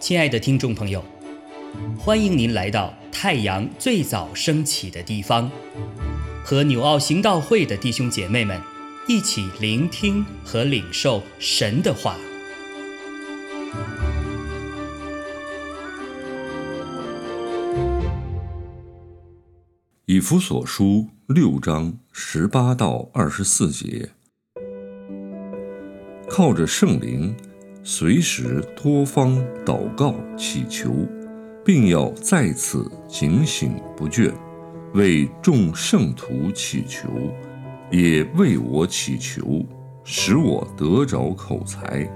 亲爱的听众朋友，欢迎您来到太阳最早升起的地方，和纽奥行道会的弟兄姐妹们一起聆听和领受神的话。以弗所书六章十八到二十四节，靠着圣灵。随时多方祷告祈求，并要在此警醒不倦，为众圣徒祈求，也为我祈求，使我得着口才，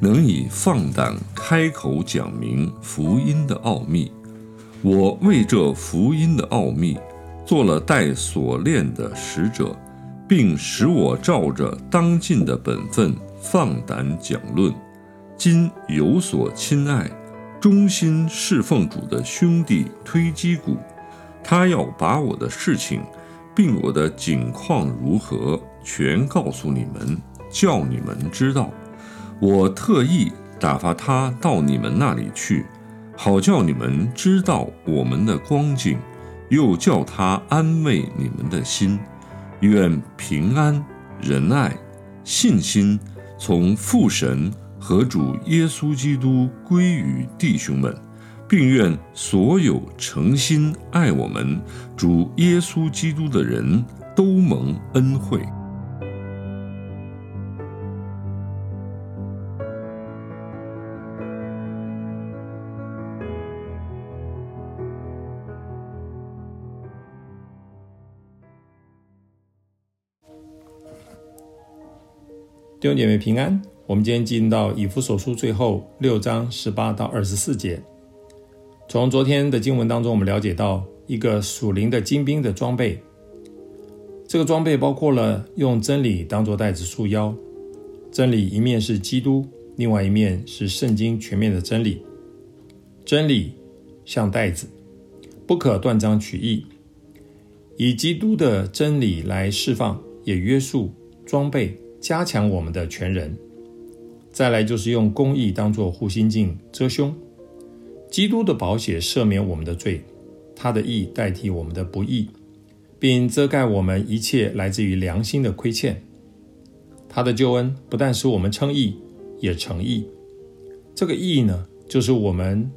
能以放胆开口讲明福音的奥秘。我为这福音的奥秘，做了带锁链的使者，并使我照着当尽的本分放胆讲论。今有所亲爱、忠心侍奉主的兄弟推基谷，他要把我的事情，并我的景况如何，全告诉你们，叫你们知道。我特意打发他到你们那里去，好叫你们知道我们的光景，又叫他安慰你们的心。愿平安、仁爱、信心从父神。和主耶稣基督归于弟兄们，并愿所有诚心爱我们主耶稣基督的人都蒙恩惠。弟兄姐妹平安。我们今天进到以弗所书最后六章十八到二十四节。从昨天的经文当中，我们了解到一个属灵的精兵的装备。这个装备包括了用真理当做带子束腰，真理一面是基督，另外一面是圣经全面的真理。真理像带子，不可断章取义，以基督的真理来释放，也约束装备，加强我们的全人。再来就是用公义当做护心镜遮胸，基督的宝血赦免我们的罪，他的义代替我们的不义，并遮盖我们一切来自于良心的亏欠。他的救恩不但使我们称义，也成义。这个义呢，就是我们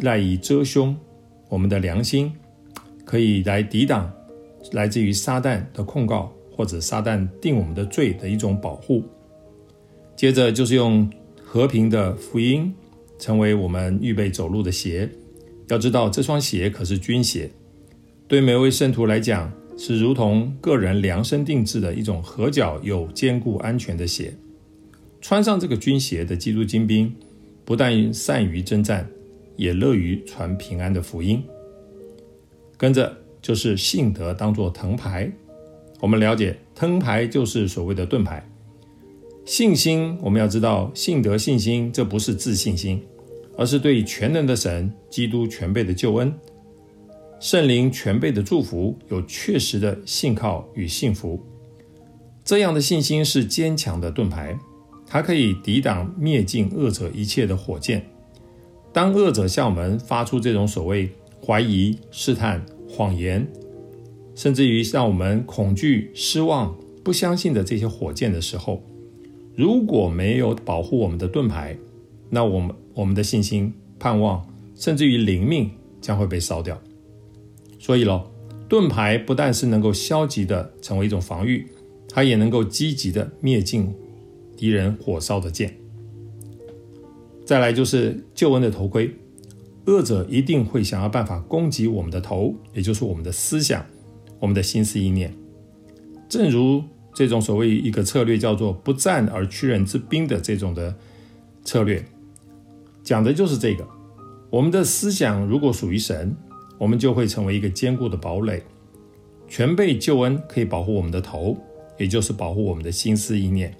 赖以遮胸，我们的良心可以来抵挡来自于撒旦的控告，或者撒旦定我们的罪的一种保护。接着就是用和平的福音成为我们预备走路的鞋。要知道，这双鞋可是军鞋，对每位圣徒来讲是如同个人量身定制的一种合脚又坚固安全的鞋。穿上这个军鞋的基督精兵，不但善于征战，也乐于传平安的福音。跟着就是信德当做藤牌。我们了解，藤牌就是所谓的盾牌。信心，我们要知道，信德信心，这不是自信心，而是对全能的神、基督全备的救恩、圣灵全备的祝福，有确实的信靠与幸福。这样的信心是坚强的盾牌，它可以抵挡灭尽恶者一切的火箭。当恶者向我们发出这种所谓怀疑、试探、谎言，甚至于让我们恐惧、失望、不相信的这些火箭的时候，如果没有保护我们的盾牌，那我们我们的信心、盼望，甚至于灵命将会被烧掉。所以咯，盾牌不但是能够消极的成为一种防御，它也能够积极的灭尽敌人火烧的箭。再来就是救恩的头盔，恶者一定会想要办法攻击我们的头，也就是我们的思想、我们的心思意念，正如。这种所谓一个策略叫做“不战而屈人之兵”的这种的策略，讲的就是这个。我们的思想如果属于神，我们就会成为一个坚固的堡垒，全被救恩可以保护我们的头，也就是保护我们的心思意念。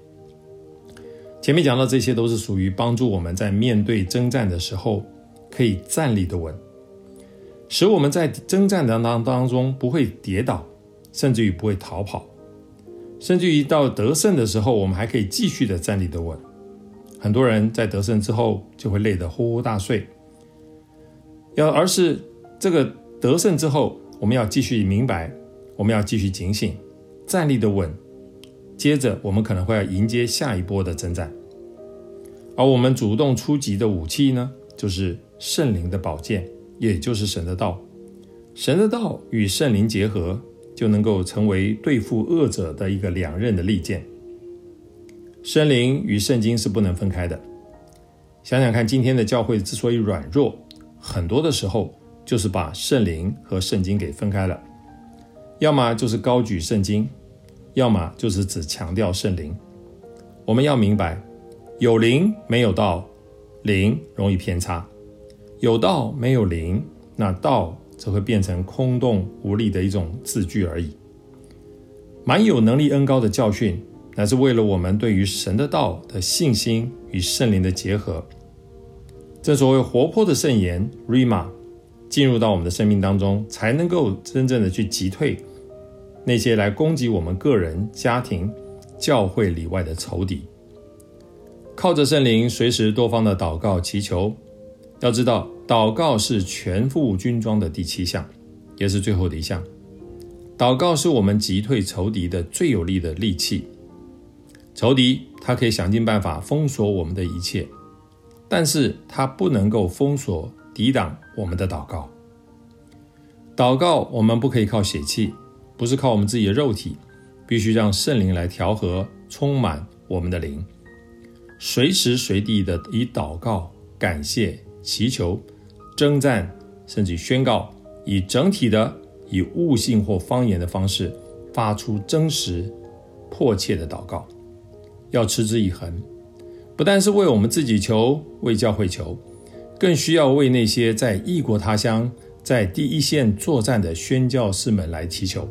前面讲到这些都是属于帮助我们在面对征战的时候可以站立的稳，使我们在征战的当当中不会跌倒，甚至于不会逃跑。甚至于到得胜的时候，我们还可以继续的站立的稳。很多人在得胜之后就会累得呼呼大睡，要而是这个得胜之后，我们要继续明白，我们要继续警醒，站立的稳。接着，我们可能会要迎接下一波的征战，而我们主动出击的武器呢，就是圣灵的宝剑，也就是神的道。神的道与圣灵结合，就能够成为对付恶者的一个两刃的利剑。圣灵与圣经是不能分开的。想想看，今天的教会之所以软弱，很多的时候就是把圣灵和圣经给分开了，要么就是高举圣经。要么就是只强调圣灵，我们要明白，有灵没有道，灵容易偏差；有道没有灵，那道则会变成空洞无力的一种字句而已。蛮有能力恩高的教训，乃是为了我们对于神的道的信心与圣灵的结合。正所谓活泼的圣言 （rima） 进入到我们的生命当中，才能够真正的去击退。那些来攻击我们个人、家庭、教会里外的仇敌，靠着圣灵随时多方的祷告祈求。要知道，祷告是全副军装的第七项，也是最后的一项。祷告是我们击退仇敌的最有力的利器。仇敌他可以想尽办法封锁我们的一切，但是他不能够封锁、抵挡我们的祷告。祷告，我们不可以靠血气。不是靠我们自己的肉体，必须让圣灵来调和、充满我们的灵，随时随地的以祷告、感谢、祈求、征战，甚至宣告，以整体的以悟性或方言的方式发出真实、迫切的祷告，要持之以恒。不但是为我们自己求，为教会求，更需要为那些在异国他乡、在第一线作战的宣教士们来祈求。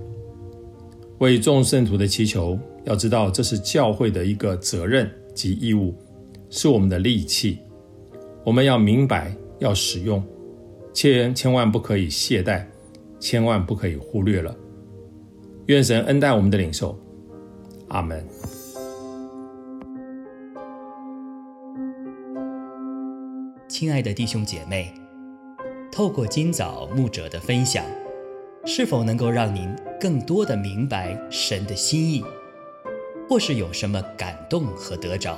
为众圣徒的祈求，要知道这是教会的一个责任及义务，是我们的利器。我们要明白，要使用，千千万不可以懈怠，千万不可以忽略了。愿神恩待我们的领受，阿门。亲爱的弟兄姐妹，透过今早牧者的分享。是否能够让您更多的明白神的心意，或是有什么感动和得着？